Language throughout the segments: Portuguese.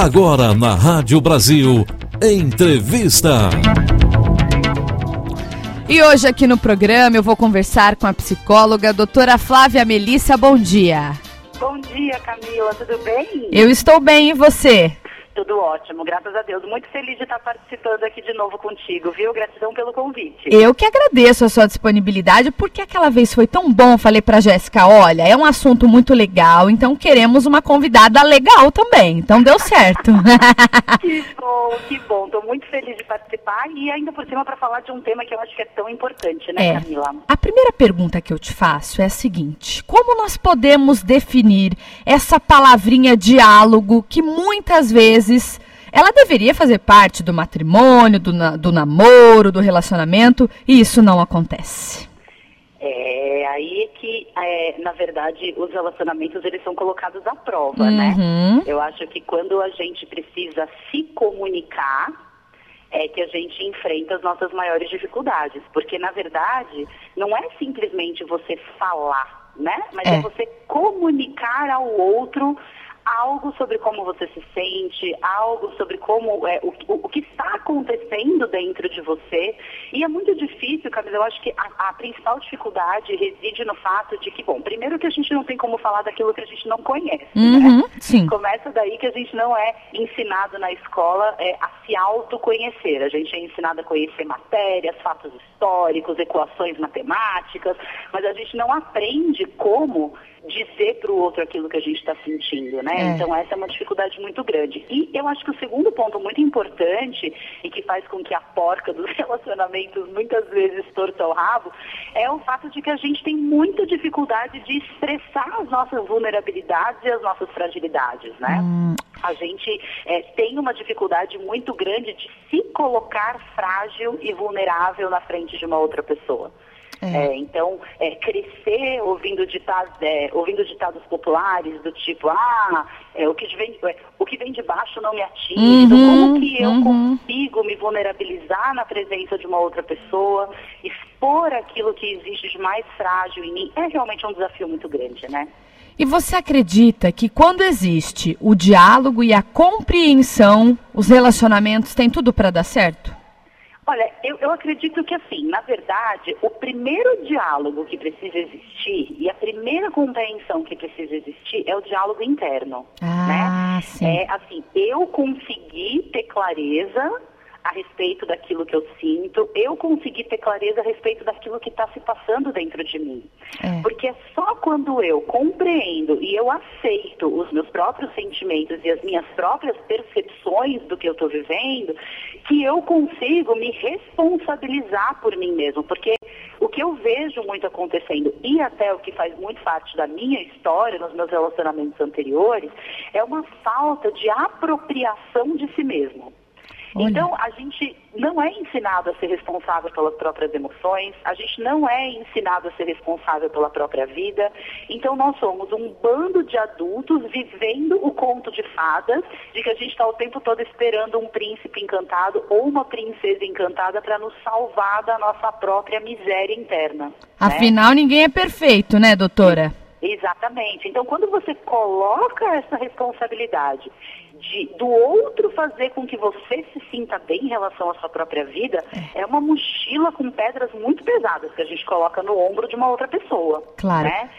Agora na Rádio Brasil, entrevista. E hoje aqui no programa eu vou conversar com a psicóloga doutora Flávia Melissa. Bom dia. Bom dia, Camila. Tudo bem? Eu estou bem e você? Tudo ótimo, graças a Deus. Muito feliz de estar participando aqui de novo contigo, viu? Gratidão pelo convite. Eu que agradeço a sua disponibilidade, porque aquela vez foi tão bom. Falei pra Jéssica: olha, é um assunto muito legal, então queremos uma convidada legal também. Então deu certo. que bom, que bom. Estou muito feliz de participar e ainda por cima para falar de um tema que eu acho que é tão importante, né, É. Camila? A primeira pergunta que eu te faço é a seguinte: como nós podemos definir essa palavrinha diálogo que muitas vezes ela deveria fazer parte do matrimônio, do, na- do namoro, do relacionamento, e isso não acontece? É aí é que, é, na verdade, os relacionamentos eles são colocados à prova, né? Uhum. Eu acho que quando a gente precisa se comunicar, é que a gente enfrenta as nossas maiores dificuldades. Porque, na verdade, não é simplesmente você falar, né? Mas é, É. você comunicar ao outro algo sobre como você se sente, algo sobre como é, o, o- que está acontecendo dentro de você. E é muito difícil, Camila, eu acho que a, a principal dificuldade reside no fato de que, bom, primeiro que a gente não tem como falar daquilo que a gente não conhece, né? Uhum, sim. Começa daí que a gente não é ensinado na escola é, a se autoconhecer. A gente é ensinado a conhecer matérias, fatos históricos, equações matemáticas, mas a gente não aprende como dizer para o outro aquilo que a gente está sentindo, né? É. Então essa é uma dificuldade muito grande. E eu acho que o segundo ponto muito importante e que faz com que a porca dos relacionamentos muitas vezes torça o rabo é o fato de que a gente tem muita dificuldade de expressar as nossas vulnerabilidades e as nossas fragilidades, né? A gente eh, tem uma dificuldade muito grande de se colocar frágil e vulnerável na frente de uma outra pessoa. É. É, então, é, crescer ouvindo ditados, é, ouvindo ditados populares do tipo, ah, o, que vem, o que vem de baixo não me atinge, então Uhum, como que eu uhum. consigo me vulnerabilizar na presença de uma outra pessoa, expor aquilo que existe de mais frágil em mim, é realmente um desafio muito grande, né? E você acredita que quando existe o diálogo e a compreensão, os relacionamentos têm tudo para dar certo? Olha, eu, eu acredito que assim, na verdade, o primeiro diálogo que precisa existir e a primeira compreensão que precisa existir é o diálogo interno, Ah, né? sim. É assim, eu conseguir ter clareza a respeito daquilo que eu sinto, eu conseguir ter clareza a respeito daquilo que está se passando dentro de mim. É. Porque é só quando eu compreendo e eu aceito os meus próprios sentimentos e as minhas próprias percepções do que eu estou vivendo que eu consigo me responsabilizar por mim mesmo. Porque o que eu vejo muito acontecendo e até o que faz muito parte da minha história nos meus relacionamentos anteriores é uma falta de apropriação de si mesmo. Olha. Então, a gente não é ensinado a ser responsável pelas próprias emoções, a gente não é ensinado a ser responsável pela própria vida. Então, nós somos um bando de adultos vivendo o conto de fadas, de que a gente está o tempo todo esperando um príncipe encantado ou uma princesa encantada para nos salvar da nossa própria miséria interna. né? Afinal, ninguém é perfeito, né, doutora? Exatamente. Então, quando você coloca essa responsabilidade de, do outro fazer com que você se sinta bem em relação à sua própria vida, é uma mochila com pedras muito pesadas que a gente coloca no ombro de uma outra pessoa. Claro. Né?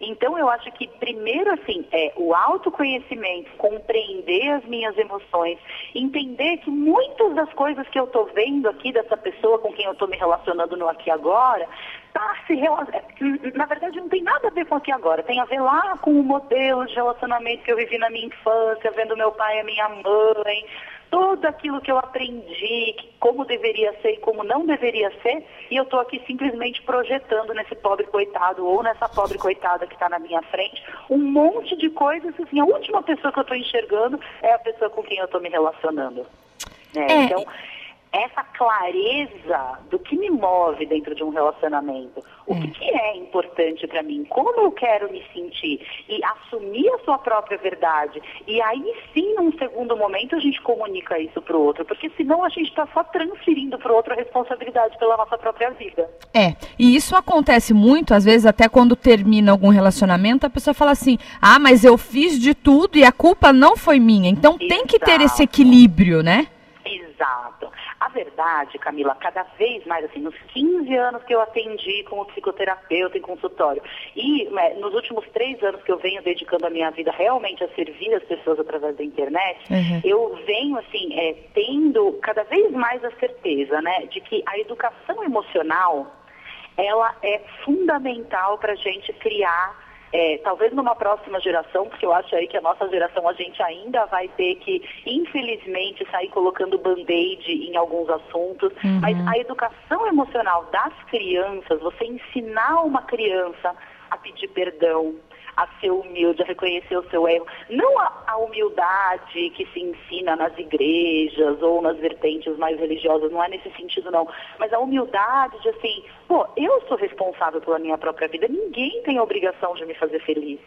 Então, eu acho que, primeiro, assim, é o autoconhecimento, compreender as minhas emoções, entender que muitas das coisas que eu estou vendo aqui dessa pessoa com quem eu estou me relacionando no aqui agora, tá se é, na verdade, não tem nada a ver com aqui agora. Tem a ver lá com o modelo de relacionamento que eu vivi na minha infância, vendo meu pai e minha mãe, tudo aquilo que eu aprendi, como deveria ser e como não deveria ser, e eu estou aqui simplesmente projetando nesse pobre coitado ou nessa pobre coitada que está na minha frente um monte de coisas, assim, a última pessoa que eu estou enxergando é a pessoa com quem eu estou me relacionando. né? É. Então, essa clareza do que me move dentro de um relacionamento. O É. que, que é importante para mim? Como eu quero me sentir? E assumir a sua própria verdade. E aí sim, num segundo momento, a gente comunica isso para o outro. Porque senão a gente está só transferindo para o outro a responsabilidade pela nossa própria vida. É, e isso acontece muito, às vezes, até quando termina algum relacionamento, a pessoa fala assim: ah, mas eu fiz de tudo e a culpa não foi minha. Então tem que ter esse Exato. equilíbrio, né? Exato. A verdade, Camila, cada vez mais, assim, nos 15 anos que eu atendi como psicoterapeuta em consultório e né, nos últimos três anos que eu venho dedicando a minha vida realmente a servir as pessoas através da internet, Uhum. eu venho, assim, é, tendo cada vez mais a certeza, né, de que a educação emocional, ela é fundamental para a gente criar é, talvez numa próxima geração, porque eu acho aí que a nossa geração a gente ainda vai ter que, infelizmente, sair colocando band-aid em alguns assuntos, mas a educação emocional das crianças, você ensinar uma criança a pedir perdão, a ser humilde, a reconhecer o seu erro. Não a, a humildade que se ensina nas igrejas ou nas vertentes mais religiosas, não é nesse sentido não. Mas a humildade de assim, pô, eu sou responsável pela minha própria vida, ninguém tem a obrigação de me fazer feliz.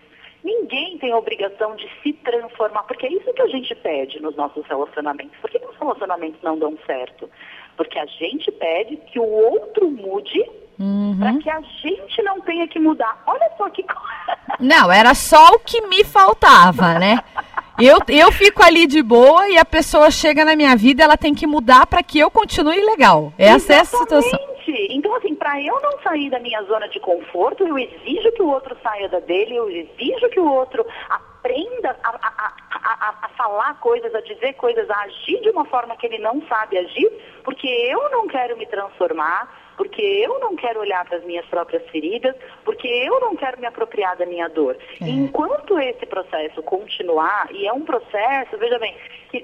Ninguém tem a obrigação de se transformar, porque é isso que a gente pede nos nossos relacionamentos. Por que que os relacionamentos não dão certo? Porque a gente pede que o outro mude para que a gente não tenha que mudar. Olha só que coisa. Não, era só o que me faltava, né? Eu, eu fico ali de boa e a pessoa chega na minha vida, ela tem que mudar para que eu continue legal. Essa é a situação. Exatamente. Então, assim, para eu não sair da minha zona de conforto, eu exijo que o outro saia da dele, eu exijo que o outro aprenda a- a- a- a falar coisas, a dizer coisas, a agir de uma forma que ele não sabe agir, porque eu não quero me transformar, porque eu não quero olhar para as minhas próprias feridas, porque eu não quero me apropriar da minha dor. E enquanto esse processo continuar, e é um processo, veja bem, que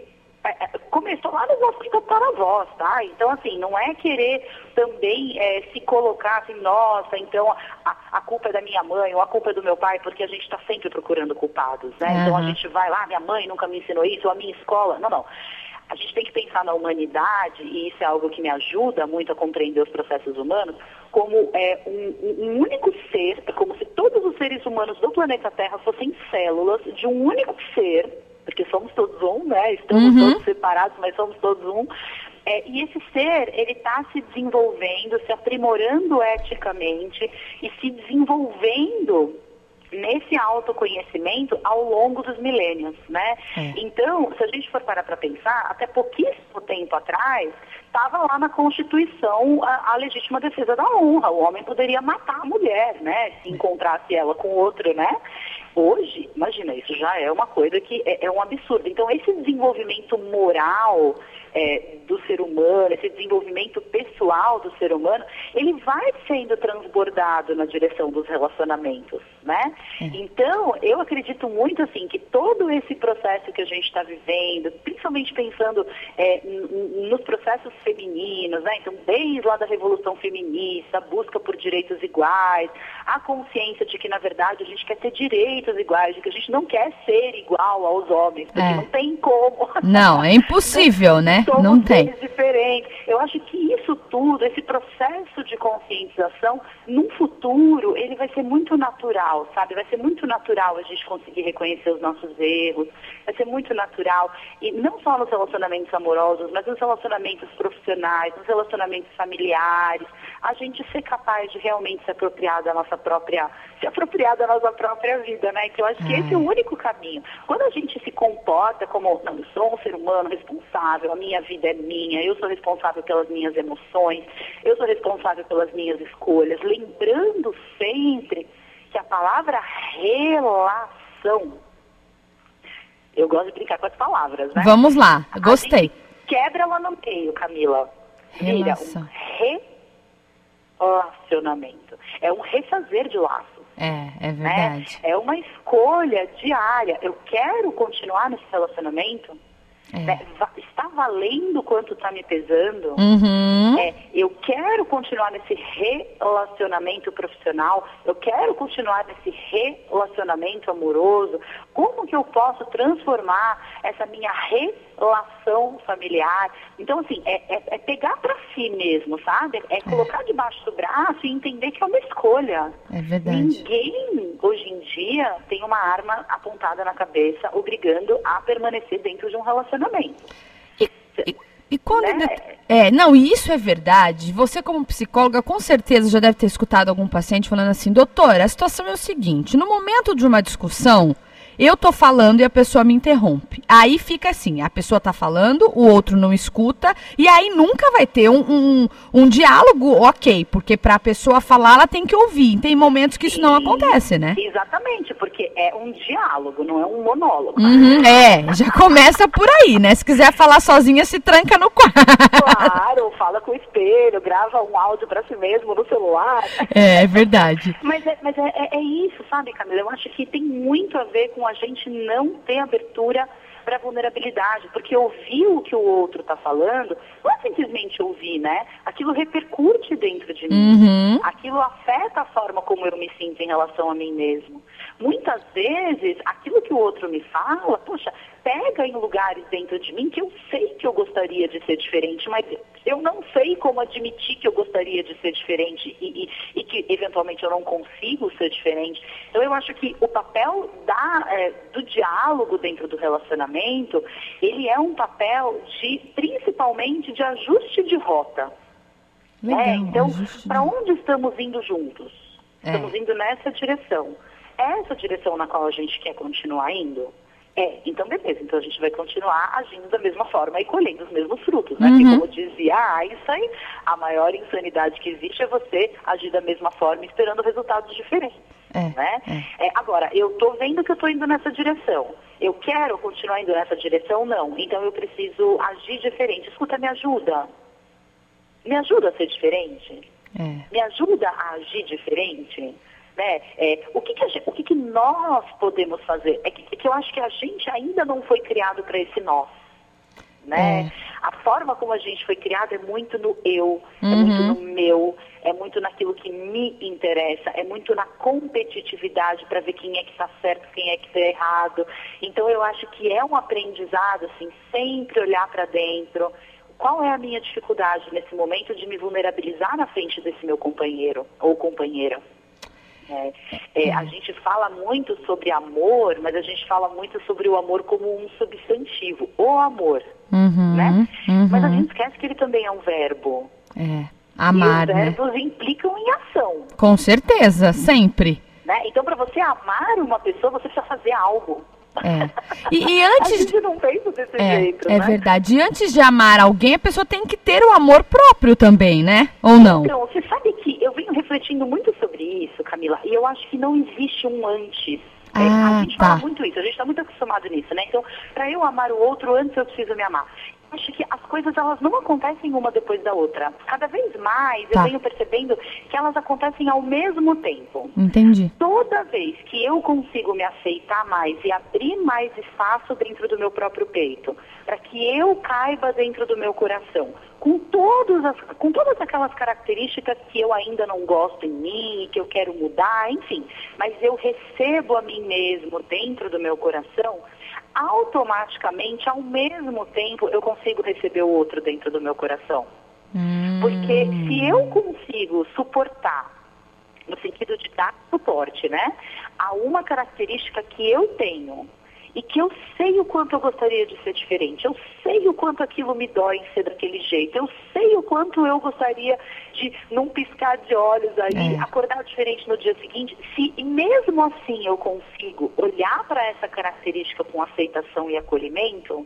é, é, começou lá nos nossos tataravós, tá? Então, assim, não é querer também é, se colocar assim, nossa, então a, a culpa é da minha mãe ou a culpa é do meu pai, porque a gente está sempre procurando culpados, né? Então a gente vai lá, minha mãe nunca me ensinou isso, ou a minha escola. Não, não. A gente tem que pensar na humanidade, e isso é algo que me ajuda muito a compreender os processos humanos, como é, um, um- único ser, é como se todos os seres humanos do planeta Terra fossem células de um único ser, porque somos todos um, né? Estamos Uhum. todos separados, mas somos todos um. É, e esse ser, ele está se desenvolvendo, se aprimorando eticamente e se desenvolvendo nesse autoconhecimento ao longo dos milênios, né? É. Então, se a gente for parar para pensar, até pouquíssimo tempo atrás, estava lá na Constituição a, a legítima defesa da honra. O homem poderia matar a mulher, né? Se encontrasse ela com outro, né? Hoje, imagina, isso já é uma coisa que é, é um absurdo. Então, esse desenvolvimento moral é, do ser humano, esse desenvolvimento pessoal do ser humano, ele vai sendo transbordado na direção dos relacionamentos, né? Então, eu acredito muito assim que todo esse processo que a gente está vivendo, principalmente pensando é, nos processos femininos, né? Então, desde lá da revolução feminista, a busca por direitos iguais, a consciência de que na verdade a gente quer ter direitos iguais, de que a gente não quer ser igual aos homens, porque É. não tem como. Não, é impossível, né? Somos Não tem. diferentes. Eu acho que isso tudo, esse processo de conscientização, num futuro, ele vai ser muito natural, sabe? Vai ser muito natural a gente conseguir reconhecer os nossos erros, vai ser muito natural. E não só nos relacionamentos amorosos, mas nos relacionamentos profissionais, nos relacionamentos familiares, a gente ser capaz de realmente se apropriar da nossa própria, se apropriar da nossa própria vida, né? Que eu acho que esse é o único caminho. Quando a gente se comporta como, não, eu sou um ser humano responsável, a minha vida é minha, eu sou responsável pelas minhas emoções, eu sou responsável pelas minhas escolhas, lembrando sempre que a palavra relação, eu gosto de brincar com as palavras, né? Vamos lá, gostei. quebra ela no meio, Camila. Vira um relacionamento. É um refazer de laços. É, é Né? verdade. É uma escolha diária. Eu quero continuar nesse relacionamento. É. né? Está valendo quanto está me pesando? Uhum. É, eu quero continuar nesse relacionamento profissional, eu quero continuar nesse relacionamento amoroso. Como que eu posso transformar essa minha relação familiar? Então, assim, é, é, é pegar para si mesmo, sabe? É colocar debaixo do braço e entender que é uma escolha. É verdade. Ninguém, hoje em dia, tem uma arma apontada na cabeça, obrigando a permanecer dentro de um relacionamento. E quando. Né? É, não, e isso é verdade. Você, como psicóloga, com certeza já deve ter escutado algum paciente falando assim: doutora, a situação é o seguinte: no momento de uma discussão, eu tô falando e a pessoa me interrompe. Aí fica assim: a pessoa tá falando, o outro não escuta, e aí nunca vai ter um, um, um diálogo ok, porque para a pessoa falar, ela tem que ouvir. Tem momentos que isso não acontece, né? Exatamente, porque é um diálogo, não é um monólogo. Uhum, é, já começa por aí, né? Se quiser falar sozinha, se tranca no quarto. Claro, fala com o espelho, grava um áudio para si mesmo no celular. É, é verdade. Mas, é, mas é, é, é isso, sabe, Camila? Eu acho que tem muito a ver com a gente não ter abertura para vulnerabilidade, porque ouvir o que o outro está falando não é simplesmente ouvir, né? Aquilo repercute dentro de mim. Uhum. Aquilo afeta a forma como eu me sinto em relação a mim mesmo. Muitas vezes, aquilo que o outro me fala, poxa, pega em lugares dentro de mim que eu sei que eu gostaria de ser diferente, mas eu não sei como admitir que eu gostaria de ser diferente e, e, e que eventualmente eu não consigo ser diferente. Então eu acho que o papel da, é, do diálogo dentro do relacionamento, ele é um papel de principalmente de ajuste de rota. Legal, É, então, para onde estamos indo juntos? É. Estamos indo nessa direção. É essa direção na qual a gente quer continuar indo? É, então beleza, então a gente vai continuar agindo da mesma forma e colhendo os mesmos frutos, né? Porque Uhum. como dizia Einstein, a maior insanidade que existe é você agir da mesma forma esperando resultados diferentes. É, né? É, agora, eu estou vendo que eu estou indo nessa direção. Eu quero continuar indo nessa direção? Não. Então eu preciso agir diferente. Escuta, me ajuda. Me ajuda a ser diferente? É. me ajuda a agir diferente? Né? É, o que, que, a gen- o que, que nós podemos fazer? É que, é que eu acho que a gente ainda não foi criado para esse nós. Né? A forma como a gente foi criado é muito no eu, é Uhum. muito no meu, é muito naquilo que me interessa, é muito na competitividade para ver quem é que está certo, quem é que está errado. Então eu acho que é um aprendizado, assim, sempre olhar para dentro. Qual é a minha dificuldade nesse momento de me vulnerabilizar na frente desse meu companheiro ou companheira? É, é, a gente fala muito sobre amor, mas a gente fala muito sobre o amor como um substantivo, o amor, Uhum, né? uhum. Mas a gente esquece que ele também é um verbo. É. Amar, e os né? verbos implicam em ação, Com certeza, sempre. né? Então, para você amar uma pessoa, você precisa fazer algo. É. E, e A antes. gente não pensa desse É, jeito, é né? verdade. E antes de amar alguém, a pessoa tem que ter o amor próprio também, né? Ou não? Então, você sabe que eu venho refletindo muito sobre isso, Camila, e eu acho que não existe um antes. É, Ah, a gente tá. fala muito isso, a gente está muito acostumado nisso, né? Então, para eu amar o outro, antes eu preciso me amar. Acho que as coisas elas não acontecem uma depois da outra. Cada vez mais Tá. eu venho percebendo que elas acontecem ao mesmo tempo. Entendi. Toda vez que eu consigo me aceitar mais e abrir mais espaço dentro do meu próprio peito, para que eu caiba dentro do meu coração, com, todos as, com todas aquelas características que eu ainda não gosto em mim, que eu quero mudar, enfim, mas eu recebo a mim mesmo dentro do meu coração, automaticamente, ao mesmo tempo, eu consigo receber o outro dentro do meu coração. Hum, Porque se eu consigo suportar, no sentido de dar suporte, né, a uma característica que eu tenho e que eu sei o quanto eu gostaria de ser diferente, eu sei o quanto aquilo me dói em ser daquele jeito, eu sei o quanto eu gostaria de, num piscar de olhos aí, É. acordar diferente no dia seguinte, se mesmo assim eu consigo olhar para essa característica com aceitação e acolhimento,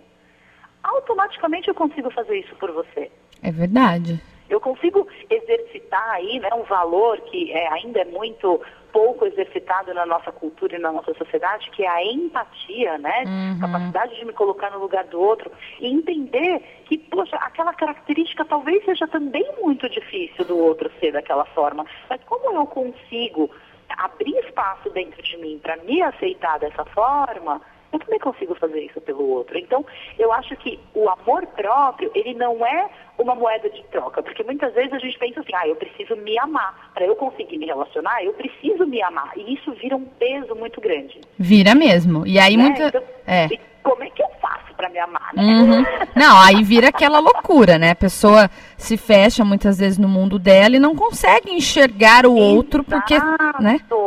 automaticamente eu consigo fazer isso por você. é verdade. Eu consigo exercitar aí né, um valor que é, ainda é muito pouco exercitado na nossa cultura e na nossa sociedade, que é a empatia, né? Uhum. Capacidade de me colocar no lugar do outro e entender que, poxa, aquela característica talvez seja também muito difícil do outro ser daquela forma. Mas como eu consigo abrir espaço dentro de mim para me aceitar dessa forma, eu também consigo fazer isso pelo outro. Então, eu acho que o amor próprio, ele não é uma moeda de troca, porque muitas vezes a gente pensa assim, ah, eu preciso me amar. Para eu conseguir me relacionar, eu preciso me amar. E isso vira um peso muito grande. Vira mesmo. E aí né? muita. Então, é. e como é que eu para me amar, né? Uhum. Não, aí vira aquela loucura, né? A pessoa se fecha muitas vezes no mundo dela e não consegue enxergar o outro porque, né? Exato.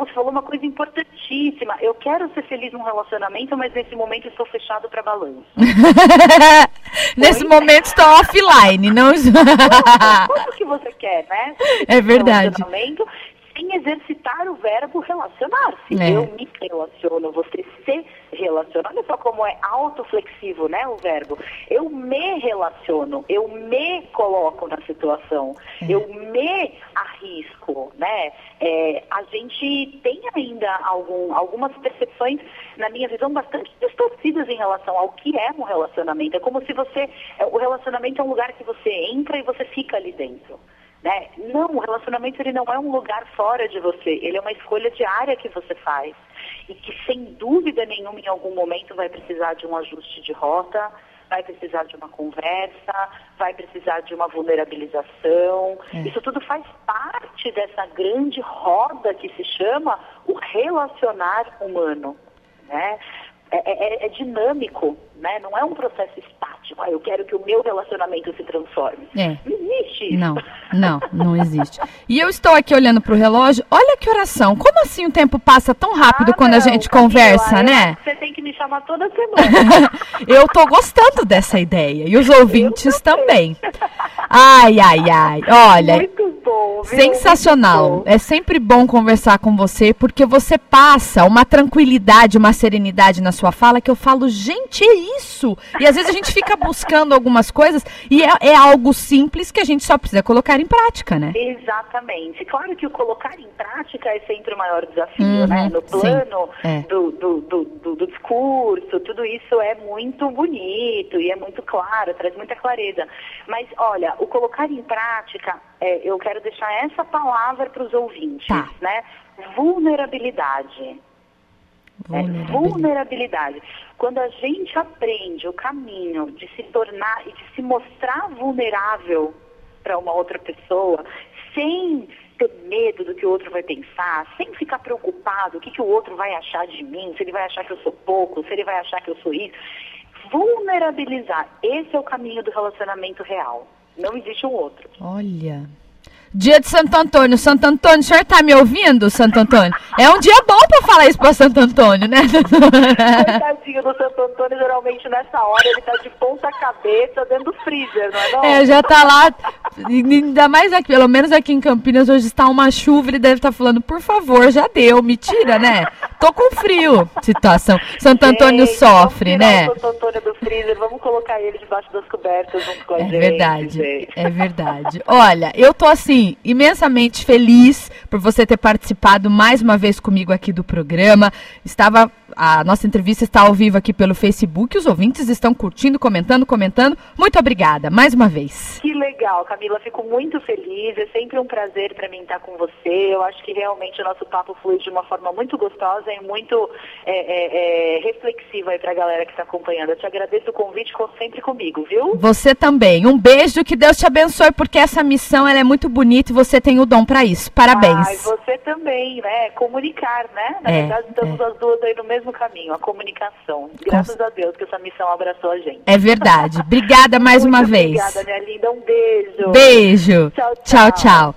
Você falou uma coisa importantíssima. Eu quero ser feliz num relacionamento, mas nesse momento estou fechado para balanço. Nesse Oi? momento estou offline, não. Como que você quer, né? É verdade. Relacionamento sem exercitar o verbo relacionar-se. É. Eu me relaciono, você se relaciona. Olha só como é autoflexivo, né, o verbo. Eu me relaciono, eu me coloco na situação, É. eu me arrisco, né? É, a gente tem ainda algum, algumas percepções, na minha visão, bastante distorcidas em relação ao que é um relacionamento. É como se você... é, O relacionamento é um lugar que você entra e você fica ali dentro. Né? Não, o relacionamento ele não é um lugar fora de você, ele é uma escolha diária que você faz e que sem dúvida nenhuma em algum momento vai precisar de um ajuste de rota, vai precisar de uma conversa, vai precisar de uma vulnerabilização. Isso tudo faz parte dessa grande roda que se chama o relacionar humano, né? É, é- é dinâmico, né? Não é um processo estático. Ah, eu quero que o meu relacionamento se transforme. É. Não existe. Não, não, não existe. E eu estou aqui olhando pro relógio. Olha que oração. Como assim o tempo passa tão rápido Ah, quando a não, gente Camila, conversa, né? Você tem que me chamar toda semana. Eu tô gostando dessa ideia. E os ouvintes também. Ai, ai, ai. Olha, Muito viu? sensacional. É sempre bom conversar com você, porque você passa uma tranquilidade, uma serenidade na sua fala que eu falo, gente, é isso. E às vezes a gente fica buscando algumas coisas e é, é algo simples que a gente só precisa colocar em prática, né? Exatamente. Claro que o colocar em prática é sempre o maior desafio, Uhum, né? No sim, plano é. do, do, do, do- do discurso, tudo isso é muito bonito e é muito claro, traz muita clareza. Mas, olha, o colocar em prática, é, eu quero deixar essa palavra para os ouvintes, Tá. né? Vulnerabilidade. É, Vulnerabilidade. vulnerabilidade. Quando a gente aprende o caminho de se tornar e de se mostrar vulnerável para uma outra pessoa, sem ter medo do que o outro vai pensar, sem ficar preocupado o que, que o outro vai achar de mim, se ele vai achar que eu sou pouco, se ele vai achar que eu sou isso. Vulnerabilizar, esse é o caminho do relacionamento real. Não existe um outro. Olha. Dia de Santo Antônio. Santo Antônio, o senhor tá me ouvindo, Santo Antônio? É um dia bom pra falar isso pra Santo Antônio, né? Coitadinho do Santo Antônio, geralmente nessa hora ele tá de ponta cabeça dentro do freezer, não é não? É, já tá lá. Ainda mais aqui, pelo menos aqui em Campinas, hoje está uma chuva, ele deve estar falando, por favor, já deu, me tira, né? Tô com frio. Situação. Santo Antônio Gente, sofre, né? o Santo Antônio do freezer, vamos colocar ele debaixo das cobertas junto com a É gente. verdade, gente. é verdade. Olha, eu tô assim, imensamente feliz por você ter participado mais uma vez comigo aqui do programa. Estava. A nossa entrevista está ao vivo aqui pelo Facebook. Os ouvintes estão curtindo, comentando, comentando. Muito obrigada, mais uma vez. Que legal, Camila. Fico muito feliz. É sempre um prazer para mim estar com você. Eu acho que realmente o nosso papo flui de uma forma muito gostosa e muito é, é, é, reflexiva aí para a galera que está acompanhando. Eu te agradeço o convite, conta sempre comigo, viu? Você também. Um beijo, que Deus te abençoe, porque essa missão ela é muito bonita e você tem o dom para isso. Parabéns. Ai, você também, né? Comunicar, né? Na É, verdade, estamos as duas aí no mesmo caminho, a comunicação. Graças a Deus que essa missão abraçou a gente. É verdade. Obrigada mais Muito uma vez. Obrigada, minha linda. Um beijo. Beijo. Tchau. tchau. tchau.